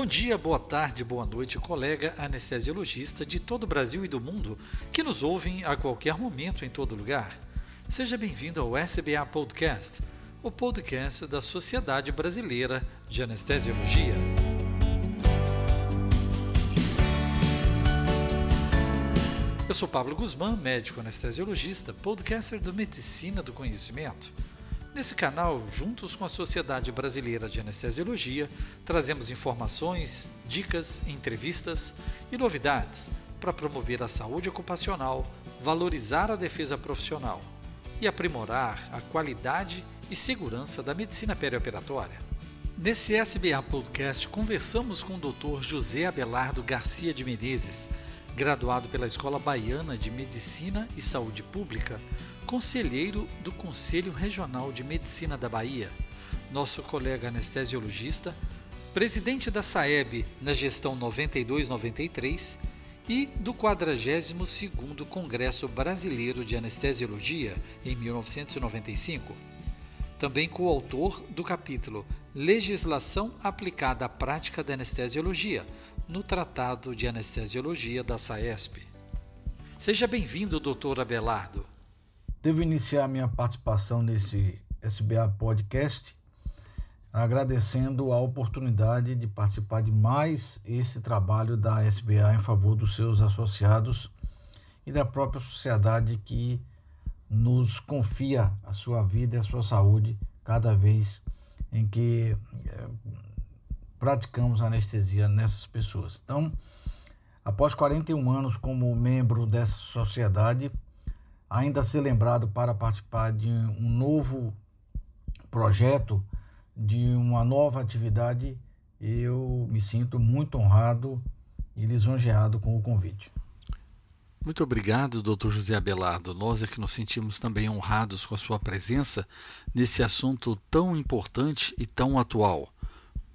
Bom dia, boa tarde, boa noite, colega anestesiologista de todo o Brasil e do mundo que nos ouvem a qualquer momento em todo lugar. Seja bem-vindo ao SBA Podcast, o podcast da Sociedade Brasileira de Anestesiologia. Eu sou Pablo Guzmán, médico anestesiologista, podcaster do Medicina do Conhecimento. Nesse canal, juntos com a Sociedade Brasileira de Anestesiologia, trazemos informações, dicas, entrevistas e novidades para promover a saúde ocupacional, valorizar a defesa profissional e aprimorar a qualidade e segurança da medicina perioperatória. Nesse SBA Podcast, conversamos com o Dr. José Abelardo Garcia de Menezes, graduado pela Escola Baiana de Medicina e Saúde Pública, conselheiro do Conselho Regional de Medicina da Bahia, nosso colega anestesiologista, presidente da SAEB na gestão 92-93 e do 42º Congresso Brasileiro de Anestesiologia em 1995. Também coautor do capítulo Legislação aplicada à prática da anestesiologia no Tratado de Anestesiologia da SAESP. Seja bem-vindo, doutor Abelardo. Devo iniciar minha participação nesse SBA Podcast agradecendo a oportunidade de participar de mais esse trabalho da SBA em favor dos seus associados e da própria sociedade que nos confia a sua vida e a sua saúde cada vez em que é, praticamos anestesia nessas pessoas. Então, após 41 anos como membro dessa sociedade, ainda ser lembrado para participar de um novo projeto, de uma nova atividade, eu me sinto muito honrado e lisonjeado com o convite. Muito obrigado, Dr. José Abelardo. Nós é que nos sentimos também honrados com a sua presença nesse assunto tão importante e tão atual.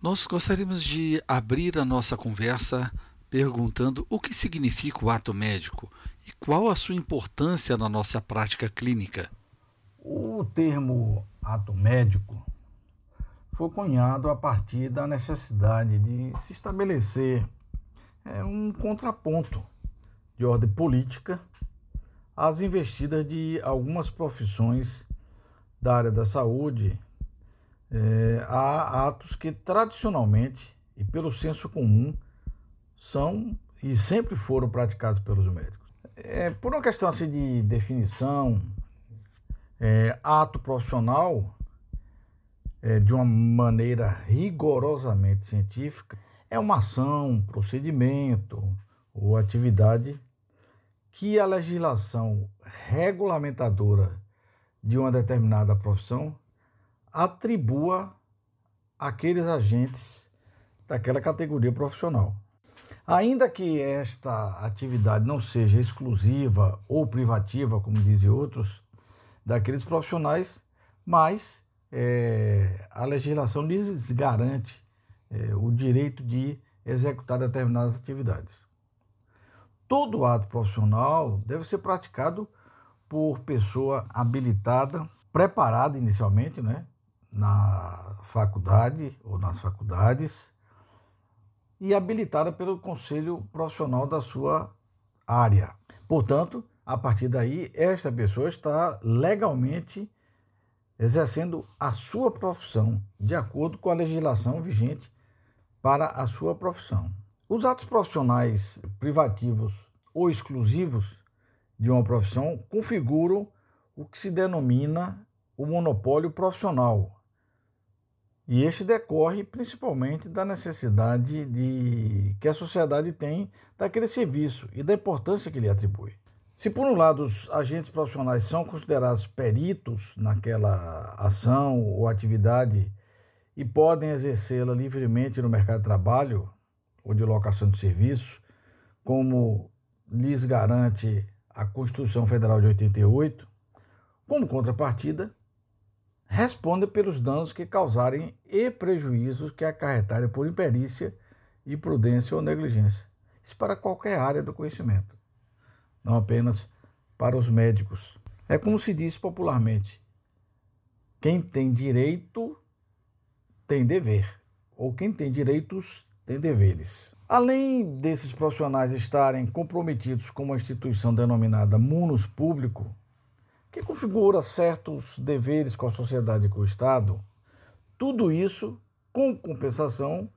Nós gostaríamos de abrir a nossa conversa perguntando o que significa o ato médico e qual a sua importância na nossa prática clínica. O termo ato médico foi cunhado a partir da necessidade de se estabelecer é, um contraponto de ordem política às investidas de algumas profissões da área da saúde é, a atos que tradicionalmente e pelo senso comum são e sempre foram praticados pelos médicos. É, por uma questão assim de definição, é, ato profissional, é, de uma maneira rigorosamente científica, é uma ação, procedimento ou atividade que a legislação regulamentadora de uma determinada profissão atribua àqueles agentes daquela categoria profissional. Ainda que esta atividade não seja exclusiva ou privativa, como dizem outros, daqueles profissionais, mas é, a legislação lhes garante é, o direito de executar determinadas atividades. Todo ato profissional deve ser praticado por pessoa habilitada, preparada inicialmente, né, na faculdade ou nas faculdades, e habilitada pelo conselho profissional da sua área. Portanto, a partir daí, esta pessoa está legalmente exercendo a sua profissão de acordo com a legislação vigente para a sua profissão. Os atos profissionais privativos ou exclusivos de uma profissão configuram o que se denomina o monopólio profissional, e este decorre principalmente da necessidade de que a sociedade tem daquele serviço e da importância que lhe atribui. Se por um lado os agentes profissionais são considerados peritos naquela ação ou atividade e podem exercê-la livremente no mercado de trabalho ou de locação de serviço, como lhes garante a Constituição Federal de 88, como contrapartida, responda pelos danos que causarem e prejuízos que acarretarem por imperícia, imprudência ou negligência. Isso para qualquer área do conhecimento, não apenas para os médicos. É como se diz popularmente: quem tem direito tem dever, ou quem tem direitos têm deveres. Além desses profissionais estarem comprometidos com uma instituição denominada munus público, que configura certos deveres com a sociedade e com o Estado, tudo isso com compensação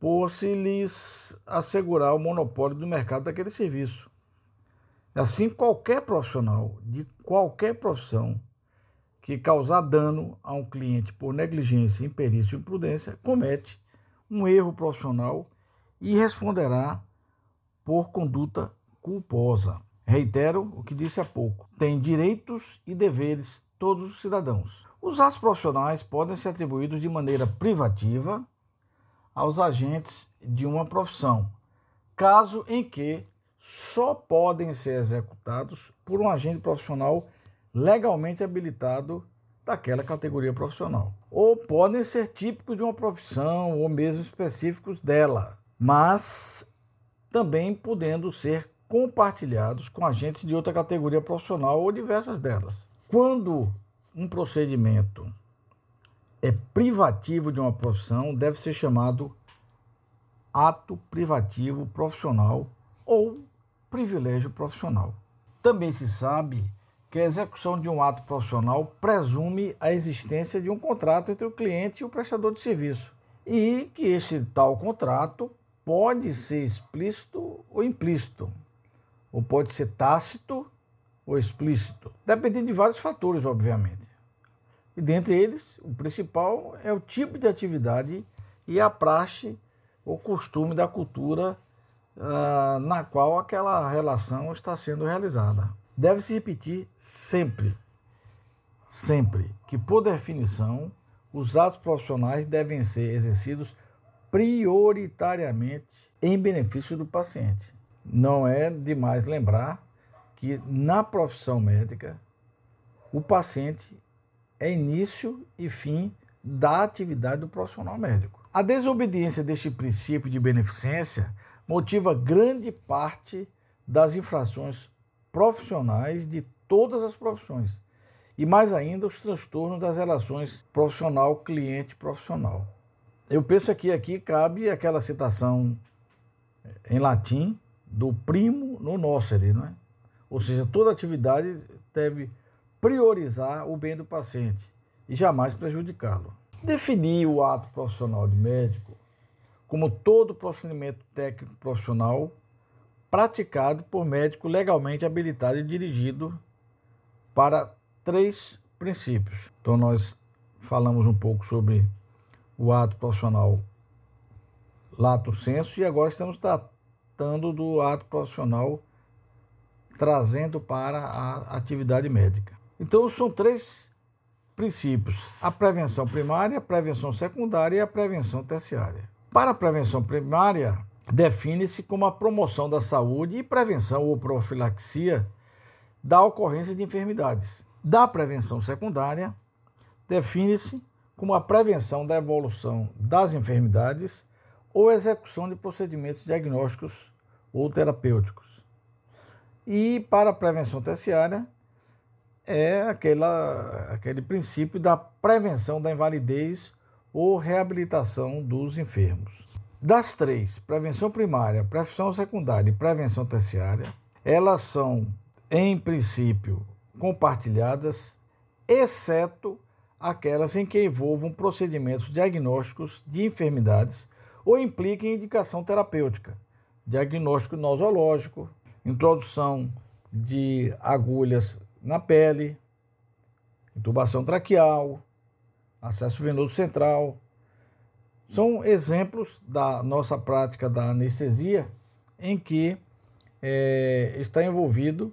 por se lhes assegurar o monopólio do mercado daquele serviço. Assim, qualquer profissional de qualquer profissão que causar dano a um cliente por negligência, imperícia ou imprudência comete um erro profissional e responderá por conduta culposa. Reitero o que disse há pouco: tem direitos e deveres todos os cidadãos. Os atos profissionais podem ser atribuídos de maneira privativa aos agentes de uma profissão, caso em que só podem ser executados por um agente profissional legalmente habilitado daquela categoria profissional. Ou podem ser típicos de uma profissão ou mesmo específicos dela, mas também podendo ser compartilhados com agentes de outra categoria profissional ou diversas delas. Quando um procedimento é privativo de uma profissão, deve ser chamado ato privativo profissional ou privilégio profissional. Também se sabe que a execução de um ato profissional presume a existência de um contrato entre o cliente e o prestador de serviço e que este tal contrato pode ser explícito ou implícito, ou pode ser tácito ou explícito, dependendo de vários fatores, obviamente. E dentre eles, o principal é o tipo de atividade e a praxe ou costume da cultura uh, na qual aquela relação está sendo realizada. Deve-se repetir sempre, sempre, que por definição os atos profissionais devem ser exercidos prioritariamente em benefício do paciente. Não é demais lembrar que na profissão médica o paciente é início e fim da atividade do profissional médico. A desobediência deste princípio de beneficência motiva grande parte das infrações profissionais de todas as profissões e mais ainda os transtornos das relações profissional-cliente-profissional. Eu penso que aqui cabe aquela citação em latim do primo no nocere, não é? Ou seja, toda atividade deve priorizar o bem do paciente e jamais prejudicá-lo. Definir o ato profissional de médico como todo procedimento técnico profissional praticado por médico legalmente habilitado e dirigido para três princípios. Então nós falamos um pouco sobre o ato profissional lato senso e agora estamos tratando do ato profissional trazendo para a atividade médica. Então, são três princípios: a prevenção primária, a prevenção secundária e a prevenção terciária. Para a prevenção primária, define-se como a promoção da saúde e prevenção ou profilaxia da ocorrência de enfermidades. Da prevenção secundária, define-se como a prevenção da evolução das enfermidades ou execução de procedimentos diagnósticos ou terapêuticos. E para a prevenção terciária, é aquela, aquele princípio da prevenção da invalidez ou reabilitação dos enfermos. Das três, prevenção primária, prevenção secundária e prevenção terciária, elas são, em princípio, compartilhadas, exceto aquelas em que envolvam procedimentos diagnósticos de enfermidades ou impliquem indicação terapêutica, diagnóstico nosológico, introdução de agulhas na pele, intubação traqueal, acesso venoso central. São exemplos da nossa prática da anestesia em que é, está envolvido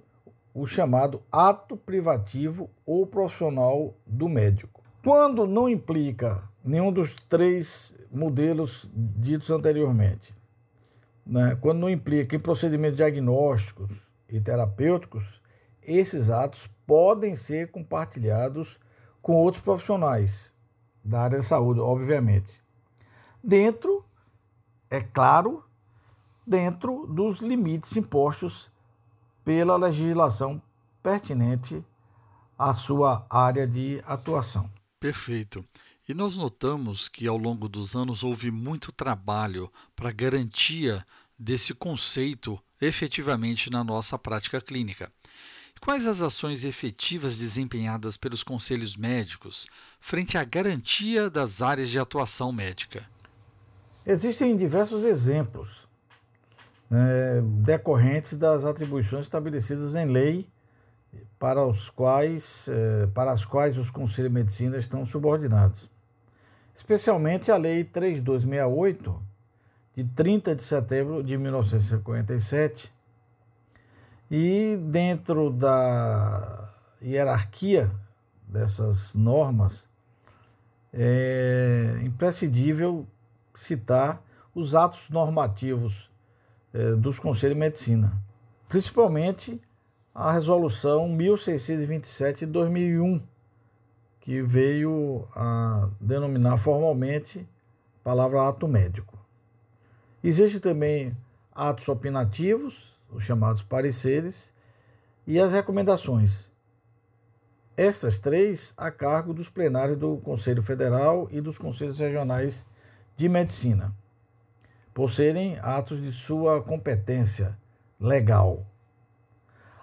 o chamado ato privativo ou profissional do médico. Quando não implica nenhum dos três modelos ditos anteriormente, né? quando não implica em procedimentos diagnósticos e terapêuticos, esses atos podem ser compartilhados com outros profissionais da área da saúde, obviamente. Dentro, é claro, dentro dos limites impostos pela legislação pertinente à sua área de atuação. Perfeito. E nós notamos que ao longo dos anos houve muito trabalho para garantia desse conceito efetivamente na nossa prática clínica. Quais as ações efetivas desempenhadas pelos conselhos médicos frente à garantia das áreas de atuação médica? Existem diversos exemplos né, decorrentes das atribuições estabelecidas em lei para, os quais, eh, para as quais os conselhos de medicina estão subordinados especialmente a Lei 3268, de 30 de setembro de 1957, e dentro da hierarquia dessas normas, é imprescindível citar os atos normativos é, dos Conselhos de Medicina, principalmente a Resolução 1627 de 2001, que veio a denominar formalmente a palavra ato médico. Existem também atos opinativos, os chamados pareceres, e as recomendações. Estas três a cargo dos plenários do Conselho Federal e dos Conselhos Regionais de Medicina, por serem atos de sua competência legal.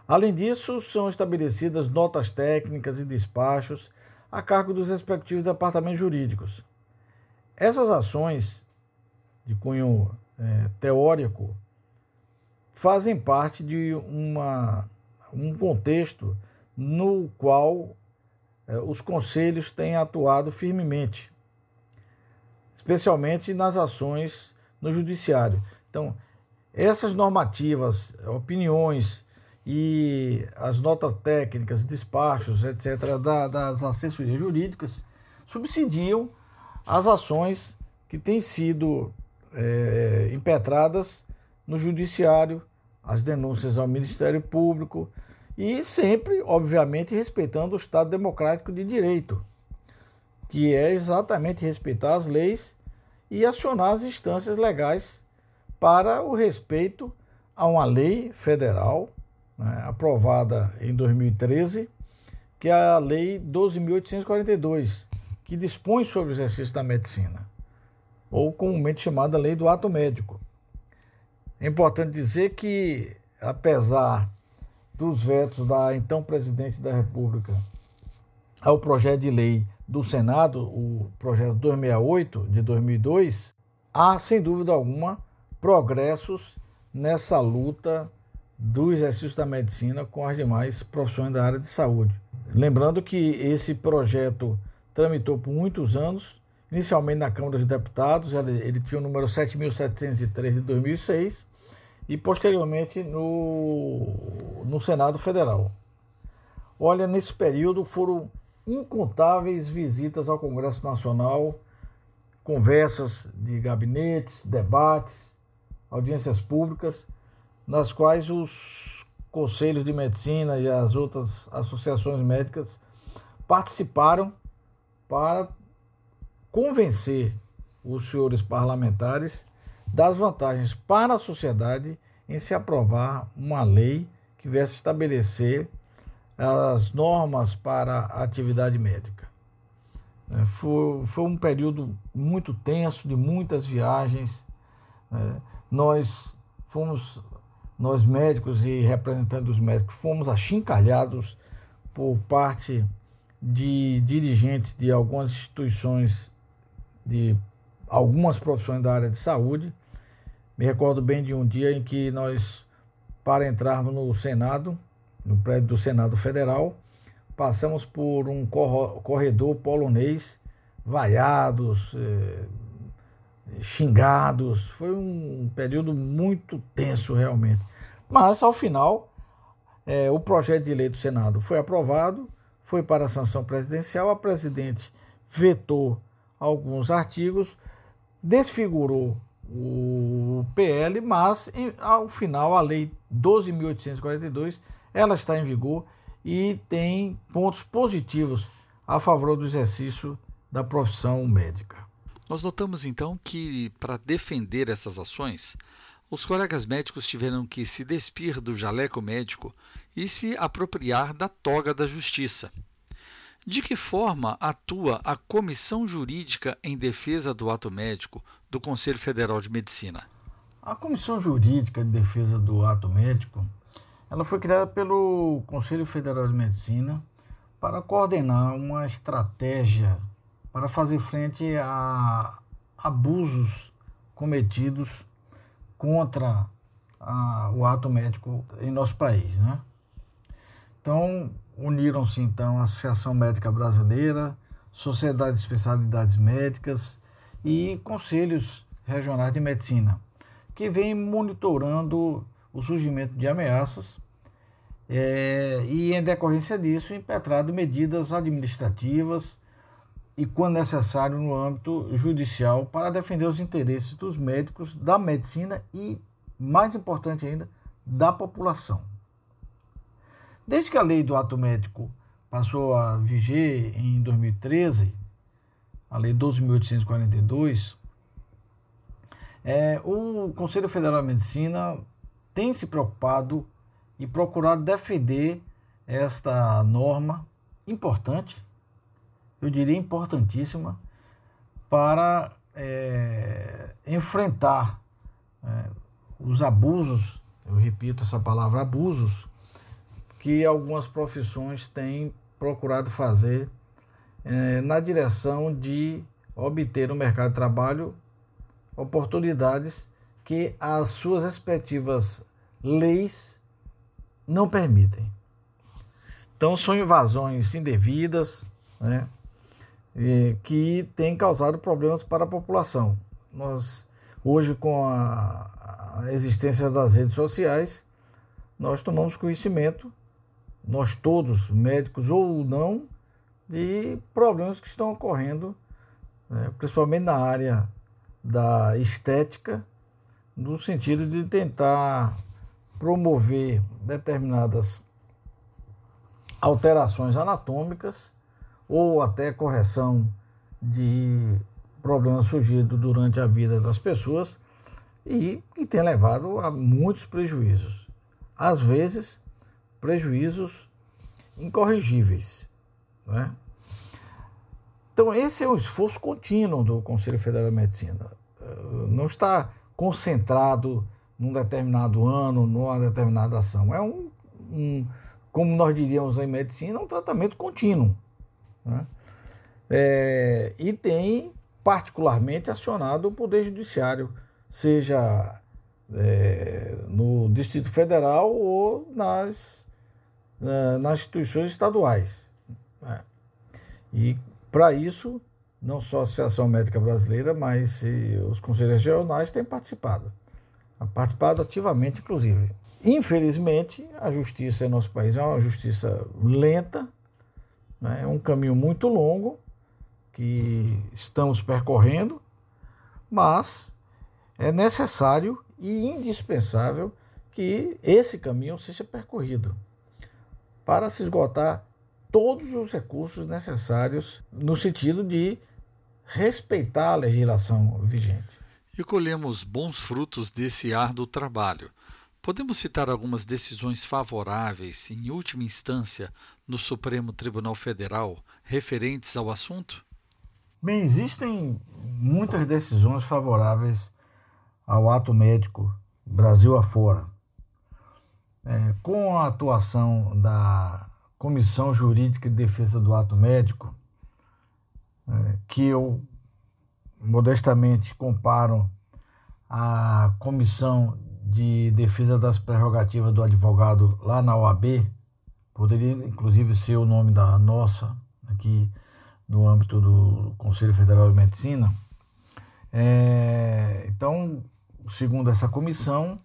Além disso, são estabelecidas notas técnicas e despachos a cargo dos respectivos departamentos jurídicos. Essas ações de cunho é, teórico fazem parte de uma, um contexto no qual é, os conselhos têm atuado firmemente, especialmente nas ações no judiciário. Então, essas normativas, opiniões e as notas técnicas, despachos, etc., da, das assessorias jurídicas subsidiam as ações que têm sido é, impetradas no Judiciário, as denúncias ao Ministério Público e sempre, obviamente, respeitando o Estado Democrático de Direito, que é exatamente respeitar as leis e acionar as instâncias legais para o respeito a uma lei federal né, aprovada em 2013, que é a Lei 12.842, que dispõe sobre o exercício da medicina, ou comumente chamada Lei do Ato Médico. É importante dizer que, apesar dos vetos da então presidente da República ao projeto de lei do Senado, o projeto 268 de 2002, há, sem dúvida alguma, progressos nessa luta do exercício da medicina com as demais profissões da área de saúde. Lembrando que esse projeto tramitou por muitos anos, inicialmente na Câmara dos Deputados, ele, tinha o número 7.703 de 2006, e posteriormente no, no Senado Federal. Olha, nesse período foram incontáveis visitas ao Congresso Nacional, conversas de gabinetes, debates, audiências públicas nas quais os conselhos de medicina e as outras associações médicas participaram para convencer os senhores parlamentares das vantagens para a sociedade em se aprovar uma lei que viesse estabelecer as normas para a atividade médica. É, foi, foi um período muito tenso, de muitas viagens. É, nós fomos nós médicos e representantes dos médicos fomos achincalhados por parte de dirigentes de algumas instituições, de algumas profissões da área de saúde. Me recordo bem de um dia em que nós, para entrarmos no Senado, no prédio do Senado Federal, passamos por um corredor polonês, vaiados, eh, xingados. Foi um período muito tenso realmente. Mas, ao final, é, o projeto de lei do Senado foi aprovado, foi para a sanção presidencial, a presidente vetou alguns artigos, desfigurou o PL, mas ao final a lei 12.842 ela está em vigor e tem pontos positivos a favor do exercício da profissão médica. Nós notamos então que, para defender essas ações, os colegas médicos tiveram que se despir do jaleco médico e se apropriar da toga da justiça. De que forma atua a Comissão Jurídica em Defesa do Ato Médico do Conselho Federal de Medicina? A Comissão Jurídica de Defesa do Ato Médico ela foi criada pelo Conselho Federal de Medicina para coordenar uma estratégia para fazer frente a abusos cometidos contra a, o ato médico em nosso país. Né? Então, uniram-se então a Associação Médica Brasileira, Sociedade de Especialidades Médicas e conselhos regionais de medicina, que vem monitorando o surgimento de ameaças é, e, em decorrência disso, impetrado medidas administrativas e, quando necessário, no âmbito judicial para defender os interesses dos médicos, da medicina e, mais importante ainda, da população. Desde que a lei do ato médico passou a viger em 2013, a lei 12.842, é, o Conselho Federal de Medicina tem se preocupado e procurado defender esta norma importante, eu diria importantíssima, para é, enfrentar é, os abusos, eu repito essa palavra, abusos, que algumas profissões têm procurado fazer é, na direção de obter no mercado de trabalho oportunidades que as suas respectivas leis não permitem. Então são invasões indevidas, né, que têm causado problemas para a população. Nós hoje com a, a existência das redes sociais, nós tomamos conhecimento nós todos, médicos ou não, de problemas que estão ocorrendo, né, principalmente na área da estética, no sentido de tentar promover determinadas alterações anatômicas ou até correção de problemas surgidos durante a vida das pessoas e que tem levado a muitos prejuízos. Às vezes, prejuízos incorrigíveis. Né? Então, esse é o esforço contínuo do Conselho Federal de Medicina. Eh, não está concentrado num determinado ano, numa determinada ação. É um, um como nós diríamos em medicina, um tratamento contínuo. Né? É, e tem particularmente acionado o Poder Judiciário, seja é, no Distrito Federal ou nas nas instituições estaduais. Né? E para isso, não só a Associação Médica Brasileira, mas os conselheiros regionais têm participado. Participado ativamente, inclusive. Infelizmente, a justiça em nosso país é uma justiça lenta? É um caminho muito longo que estamos percorrendo, mas é necessário e indispensável que esse caminho seja percorrido para se esgotar todos os recursos necessários no sentido de respeitar a legislação vigente. E colhemos bons frutos desse árduo trabalho. Podemos citar algumas decisões favoráveis, em última instância, no Supremo Tribunal Federal, referentes ao assunto? Bem, existem muitas decisões favoráveis ao ato médico Brasil afora. É, com a atuação da Comissão Jurídica de Defesa do Ato Médico, é, que eu modestamente comparo à Comissão de Defesa das Prerrogativas do Advogado lá na OAB, poderia inclusive ser o nome da nossa, aqui no âmbito do Conselho Federal de Medicina. É, então, segundo essa comissão,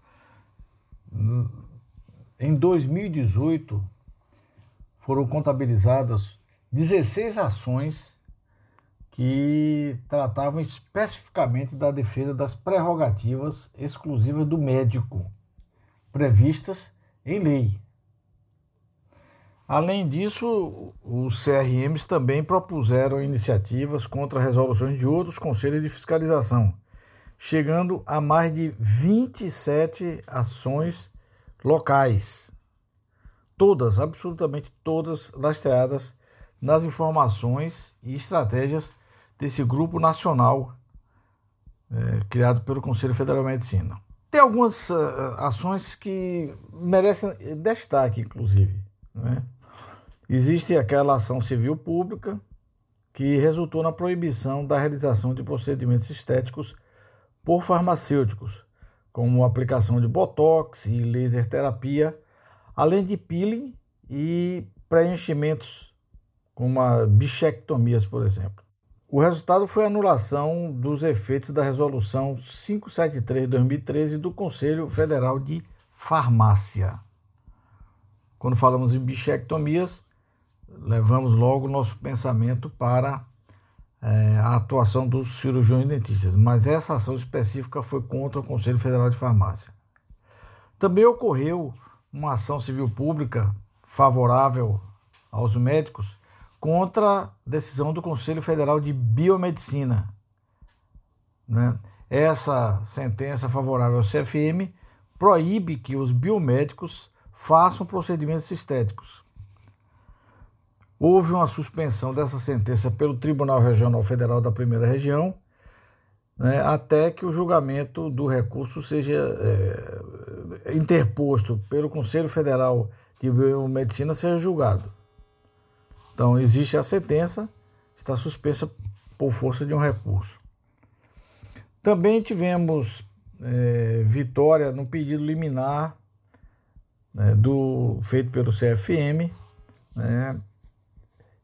em 2018, foram contabilizadas 16 ações que tratavam especificamente da defesa das prerrogativas exclusivas do médico, previstas em lei. Além disso, os CRMs também propuseram iniciativas contra resoluções de outros conselhos de fiscalização, chegando a mais de 27 ações locais. Todas, absolutamente todas lastreadas nas informações e estratégias desse grupo nacional é, criado pelo Conselho Federal de Medicina. Tem algumas uh, ações que merecem destaque, inclusive. Né? Existe aquela ação civil pública que resultou na proibição da realização de procedimentos estéticos por farmacêuticos, como aplicação de botox e laser terapia, além de peeling e preenchimentos, como a bichectomias, por exemplo. O resultado foi a anulação dos efeitos da Resolução 573-2013 do Conselho Federal de Farmácia. Quando falamos em bichectomias, levamos logo nosso pensamento para é, a atuação dos cirurgiões dentistas, mas essa ação específica foi contra o Conselho Federal de Farmácia. Também ocorreu uma ação civil pública favorável aos médicos contra a decisão do Conselho Federal de Biomedicina. Né? Essa sentença favorável ao CFM proíbe que os biomédicos façam procedimentos estéticos. Houve uma suspensão dessa sentença pelo Tribunal Regional Federal da Primeira Região, né, até que o julgamento do recurso seja é, interposto pelo Conselho Federal de Biomedicina seja julgado. Então, existe a sentença, está suspensa por força de um recurso. Também tivemos é, vitória no pedido liminar né, do, feito pelo CFM, né,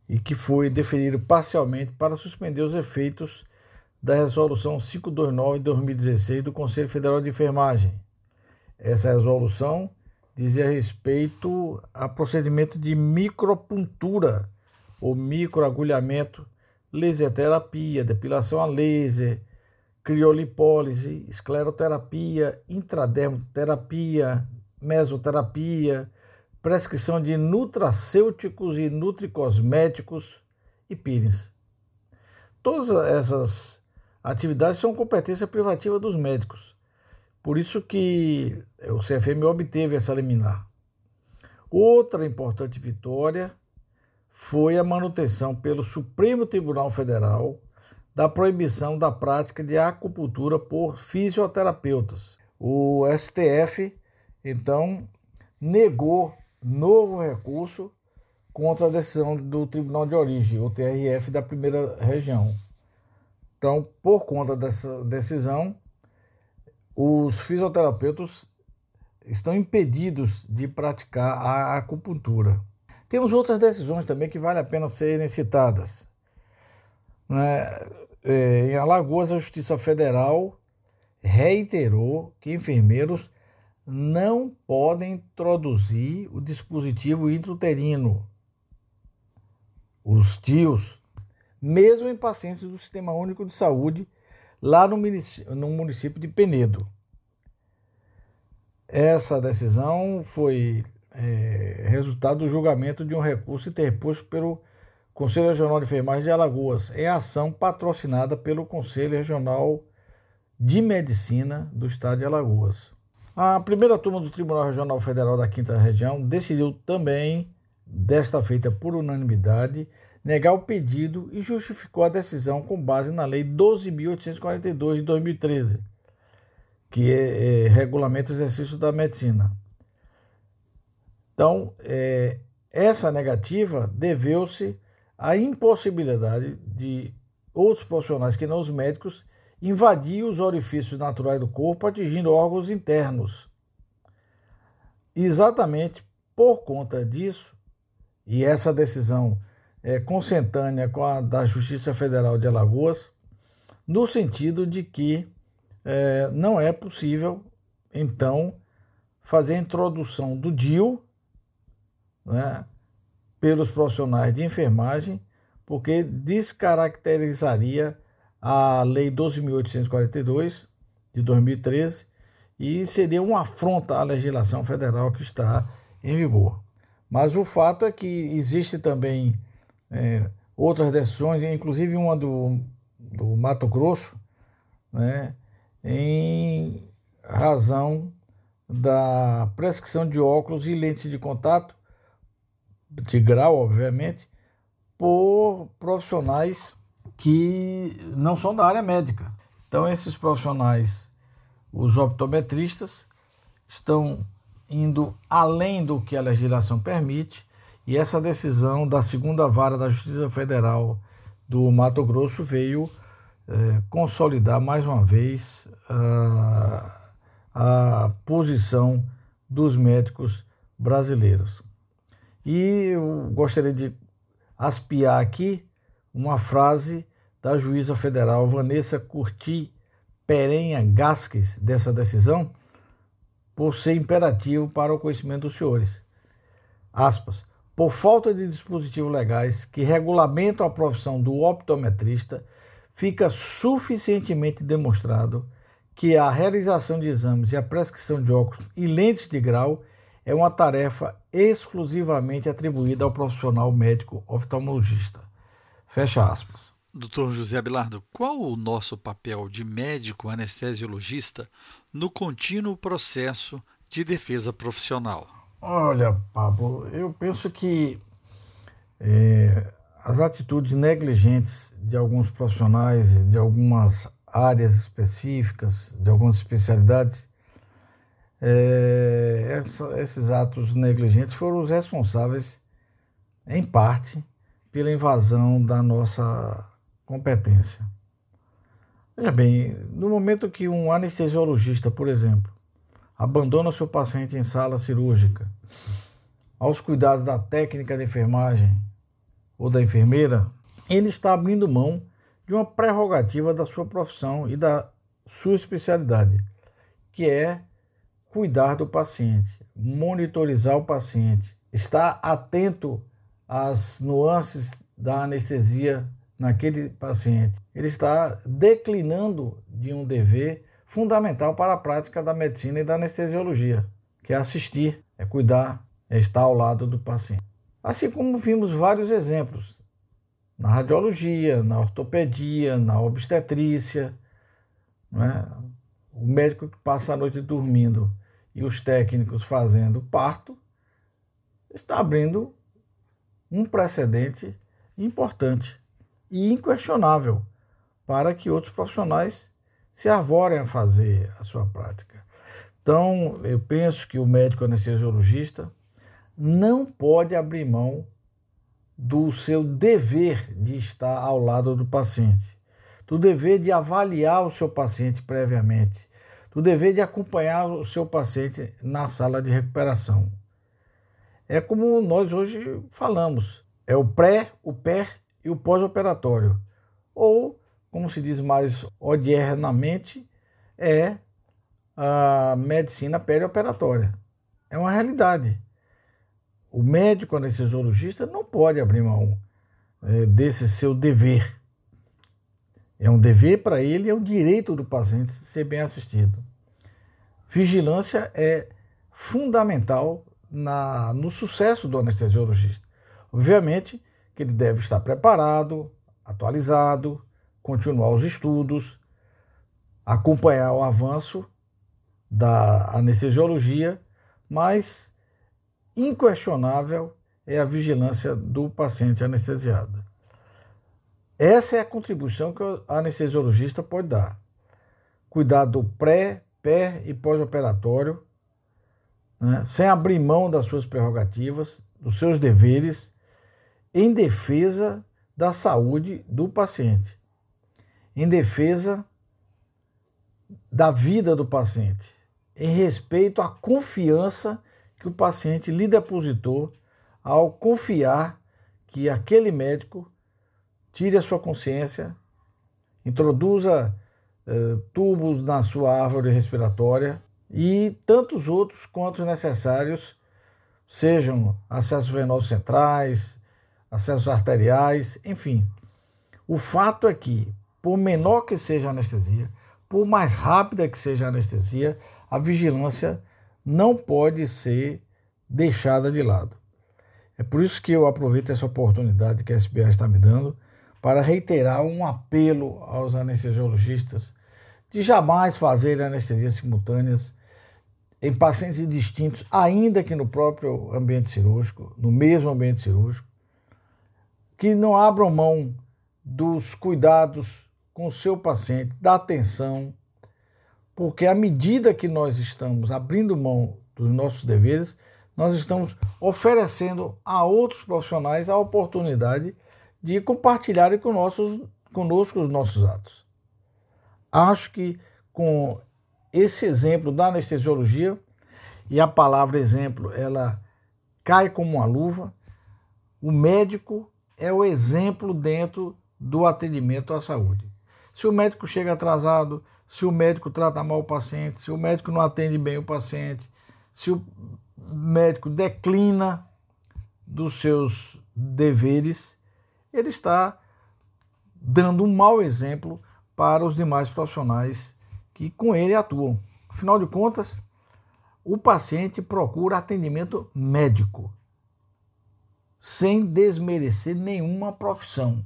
e que foi deferido parcialmente para suspender os efeitos da Resolução 529 de 2016 do Conselho Federal de Enfermagem. Essa resolução dizia respeito a procedimento de micropuntura ou microagulhamento, laser terapia, depilação a laser, criolipólise, escleroterapia, intradermoterapia, mesoterapia, prescrição de nutracêuticos e nutricosméticos e peelings. Todas essas atividades são competência privativa dos médicos. Por isso que o CFM obteve essa liminar. Outra importante vitória foi a manutenção pelo Supremo Tribunal Federal da proibição da prática de acupuntura por fisioterapeutas. O STF, então, negou novo recurso contra a decisão do Tribunal de Origem, o TRF da primeira região. Então, por conta dessa decisão, os fisioterapeutas estão impedidos de praticar a acupuntura. Temos outras decisões também que vale a pena serem citadas. Né? É, em Alagoas, a Justiça Federal reiterou que enfermeiros não podem introduzir o dispositivo intrauterino, os tios, mesmo em pacientes do Sistema Único de Saúde, lá no município, no município de Penedo. Essa decisão foi é, resultado do julgamento de um recurso interposto pelo Conselho Regional de Enfermagem de Alagoas, em ação patrocinada pelo Conselho Regional de Medicina do Estado de Alagoas. A primeira turma do Tribunal Regional Federal da Quinta Região decidiu também, desta feita por unanimidade, negar o pedido e justificou a decisão com base na Lei 12.842 de 2013, que é, é, regulamenta o exercício da medicina. Então, é, essa negativa deveu-se à impossibilidade de outros profissionais que não os médicos invadir os orifícios naturais do corpo, atingindo órgãos internos. Exatamente por conta disso, e essa decisão é consentânea com a da Justiça Federal de Alagoas, no sentido de que é, não é possível, então, fazer a introdução do DIL né, pelos profissionais de enfermagem, porque descaracterizaria a Lei 12.842 de 2013 e seria uma afronta à legislação federal que está em vigor. Mas o fato é que existe também é, outras decisões, inclusive uma do, do Mato Grosso, né, em razão da prescrição de óculos e lentes de contato, de grau, obviamente, por profissionais que não são da área médica. Então, esses profissionais, os optometristas, estão indo além do que a legislação permite, e essa decisão da segunda vara da Justiça Federal do Mato Grosso veio é, consolidar mais uma vez a, a posição dos médicos brasileiros. E eu gostaria de aspiar aqui uma frase da juíza federal Vanessa Curti Perenha Gasques dessa decisão, por ser imperativo para o conhecimento dos senhores. Aspas. Por falta de dispositivos legais que regulamentam a profissão do optometrista, fica suficientemente demonstrado que a realização de exames e a prescrição de óculos e lentes de grau é uma tarefa exclusivamente atribuída ao profissional médico oftalmologista. Fecha aspas. Doutor José Abilardo, qual o nosso papel de médico anestesiologista no contínuo processo de defesa profissional? Olha, Pablo, eu penso que é, as atitudes negligentes de alguns profissionais, de algumas áreas específicas, de algumas especialidades, é, esses atos negligentes foram os responsáveis, em parte, pela invasão da nossa competência. Veja bem, no momento que um anestesiologista, por exemplo, abandona seu paciente em sala cirúrgica, aos cuidados da técnica de enfermagem ou da enfermeira, ele está abrindo mão de uma prerrogativa da sua profissão e da sua especialidade, que é cuidar do paciente, monitorizar o paciente, estar atento às nuances da anestesia naquele paciente. Ele está declinando de um dever fundamental para a prática da medicina e da anestesiologia, que é assistir, é cuidar, é estar ao lado do paciente. Assim como vimos vários exemplos na radiologia, na ortopedia, na obstetrícia, é? o médico que passa a noite dormindo e os técnicos fazendo parto, está abrindo um precedente importante e inquestionável para que outros profissionais se arvorem a fazer a sua prática. Então, eu penso que o médico anestesiologista não pode abrir mão do seu dever de estar ao lado do paciente, do dever de avaliar o seu paciente previamente, do dever de acompanhar o seu paciente na sala de recuperação. É como nós hoje falamos, é o pré, o pé e o pós-operatório. Ou, como se diz mais odiernamente, é a medicina perioperatória. É uma realidade. O médico anestesiologista não pode abrir mão é, desse seu dever. É um dever para ele, é um direito do paciente ser bem assistido. Vigilância é fundamental na, no sucesso do anestesiologista. Obviamente, que ele deve estar preparado, atualizado, continuar os estudos, acompanhar o avanço da anestesiologia, mas inquestionável é a vigilância do paciente anestesiado. Essa é a contribuição que o anestesiologista pode dar. Cuidar do pré, pé e pós-operatório, né, sem abrir mão das suas prerrogativas, dos seus deveres em defesa da saúde do paciente, em defesa da vida do paciente, em respeito à confiança que o paciente lhe depositou ao confiar que aquele médico tire a sua consciência, introduza eh, tubos na sua árvore respiratória e tantos outros quantos necessários, sejam acessos venosos centrais, acessos arteriais, enfim. O fato é que, por menor que seja a anestesia, por mais rápida que seja a anestesia, a vigilância não pode ser deixada de lado. É por isso que eu aproveito essa oportunidade que a SBA está me dando para reiterar um apelo aos anestesiologistas de jamais fazer anestesias simultâneas em pacientes distintos, ainda que no próprio ambiente cirúrgico, no mesmo ambiente cirúrgico, que não abram mão dos cuidados com o seu paciente, da atenção, porque à medida que nós estamos abrindo mão dos nossos deveres, nós estamos oferecendo a outros profissionais a oportunidade de compartilharem com nossos, conosco os nossos atos. Acho que com esse exemplo da anestesiologia, e a palavra exemplo, ela cai como uma luva, o médico é o exemplo dentro do atendimento à saúde. Se o médico chega atrasado, se o médico trata mal o paciente, se o médico não atende bem o paciente, se o médico declina dos seus deveres, ele está dando um mau exemplo para os demais profissionais que com ele atuam. Afinal de contas, o paciente procura atendimento médico, sem desmerecer nenhuma profissão.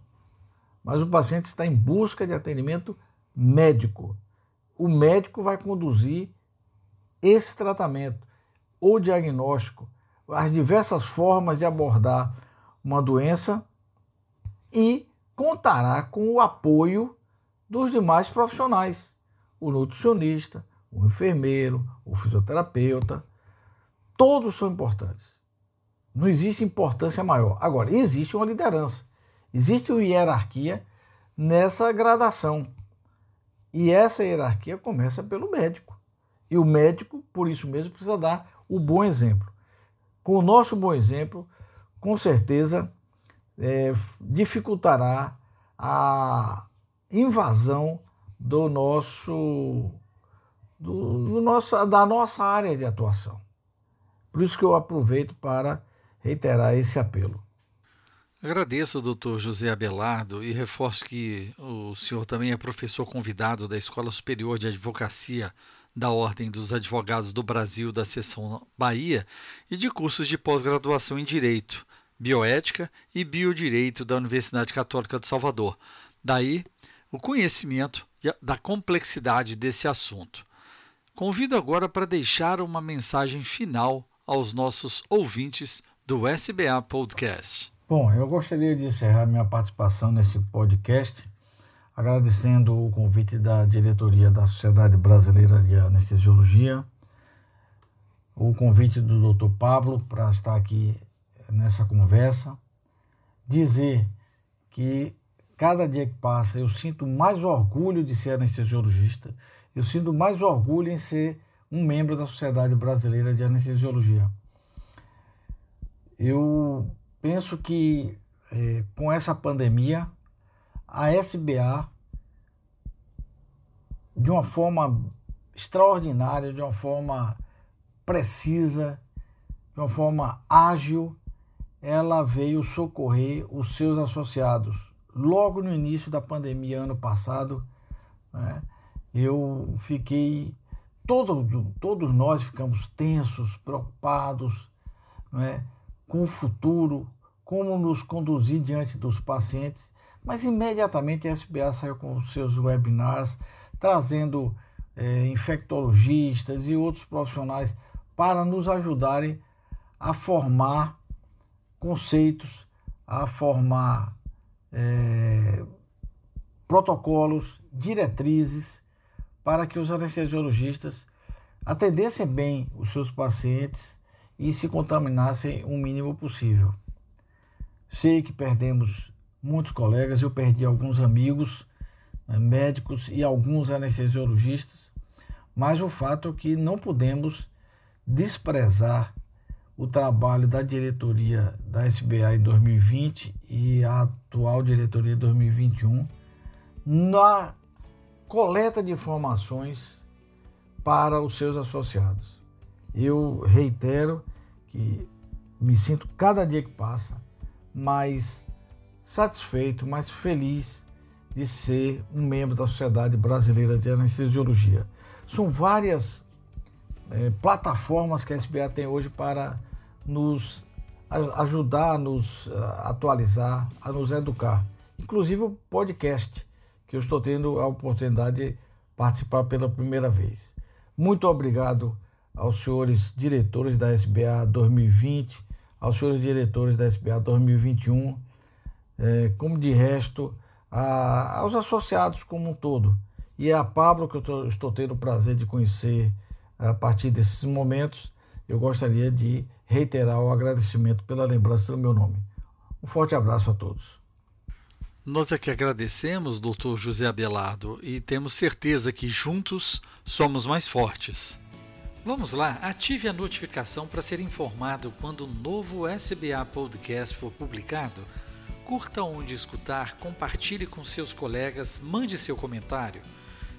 Mas o paciente está em busca de atendimento médico. O médico vai conduzir esse tratamento ou diagnóstico, as diversas formas de abordar uma doença e contará com o apoio dos demais profissionais, o nutricionista, o enfermeiro, o fisioterapeuta, todos são importantes. Não existe importância maior. Agora, existe uma liderança, existe uma hierarquia nessa gradação. E essa hierarquia começa pelo médico. E o médico, por isso mesmo, precisa dar o bom exemplo. Com o nosso bom exemplo, com certeza é, dificultará a invasão do nosso, do, do nosso, da nossa área de atuação. Por isso que eu aproveito para reiterar esse apelo. Agradeço, doutor José Abelardo, e reforço que o senhor também é professor convidado da Escola Superior de Advocacia da Ordem dos Advogados do Brasil, da Seção Bahia, e de cursos de pós-graduação em Direito, Bioética e Biodireito da Universidade Católica de Salvador. Daí o conhecimento da complexidade desse assunto. Convido agora para deixar uma mensagem final aos nossos ouvintes do SBA Podcast. Bom, eu gostaria de encerrar minha participação nesse podcast agradecendo o convite da diretoria da Sociedade Brasileira de Anestesiologia, o convite do Dr. Pablo para estar aqui nessa conversa, dizer que cada dia que passa eu sinto mais orgulho de ser anestesiologista, eu sinto mais orgulho em ser um membro da Sociedade Brasileira de Anestesiologia. Eu penso que é, com essa pandemia, a SBA, de uma forma extraordinária, de uma forma precisa, de uma forma ágil, ela veio socorrer os seus associados, logo no início da pandemia ano passado, né, eu fiquei, todo, todos nós ficamos tensos, preocupados né, com o futuro, como nos conduzir diante dos pacientes, mas imediatamente a SBA saiu com seus webinars, trazendo é, infectologistas e outros profissionais para nos ajudarem a formar conceitos, a formar é, protocolos, diretrizes para que os anestesiologistas atendessem bem os seus pacientes e se contaminassem o mínimo possível. Sei que perdemos muitos colegas, eu perdi alguns amigos né, médicos e alguns anestesiologistas, mas o fato é que não podemos desprezar o trabalho da diretoria da SBA em 2020 e a atual diretoria 2021 na coleta de informações para os seus associados. Eu reitero que me sinto cada dia que passa mais satisfeito, mais feliz de ser um membro da Sociedade Brasileira de Anestesiologia. São várias é, plataformas que a SBA tem hoje para nos ajudar a nos atualizar, a nos educar. Inclusive o podcast, que eu estou tendo a oportunidade de participar pela primeira vez. Muito obrigado aos senhores diretores da SBA 2020, aos senhores diretores da SBA 2021. é, como de resto a, aos associados como um todo. E é a Pablo que eu tô, estou tendo o prazer de conhecer a partir desses momentos. Eu gostaria de reiterar o agradecimento pela lembrança do meu nome. Um forte abraço a todos. Nós é que agradecemos, doutor José Abelardo, e temos certeza que juntos somos mais fortes. Vamos lá, ative a notificação para ser informado quando um novo SBA Podcast for publicado. Curta onde escutar, compartilhe com seus colegas, mande seu comentário.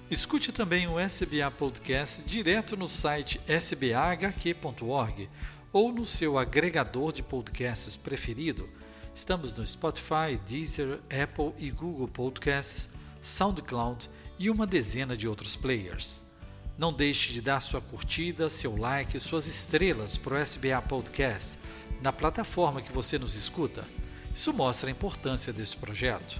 Escute também o SBA Podcast direto no site sbahq.org ou no seu agregador de podcasts preferido. Estamos no Spotify, Deezer, Apple e Google Podcasts, SoundCloud e uma dezena de outros players. Não deixe de dar sua curtida, seu like, suas estrelas para o SBA Podcast na plataforma que você nos escuta. Isso mostra a importância desse projeto.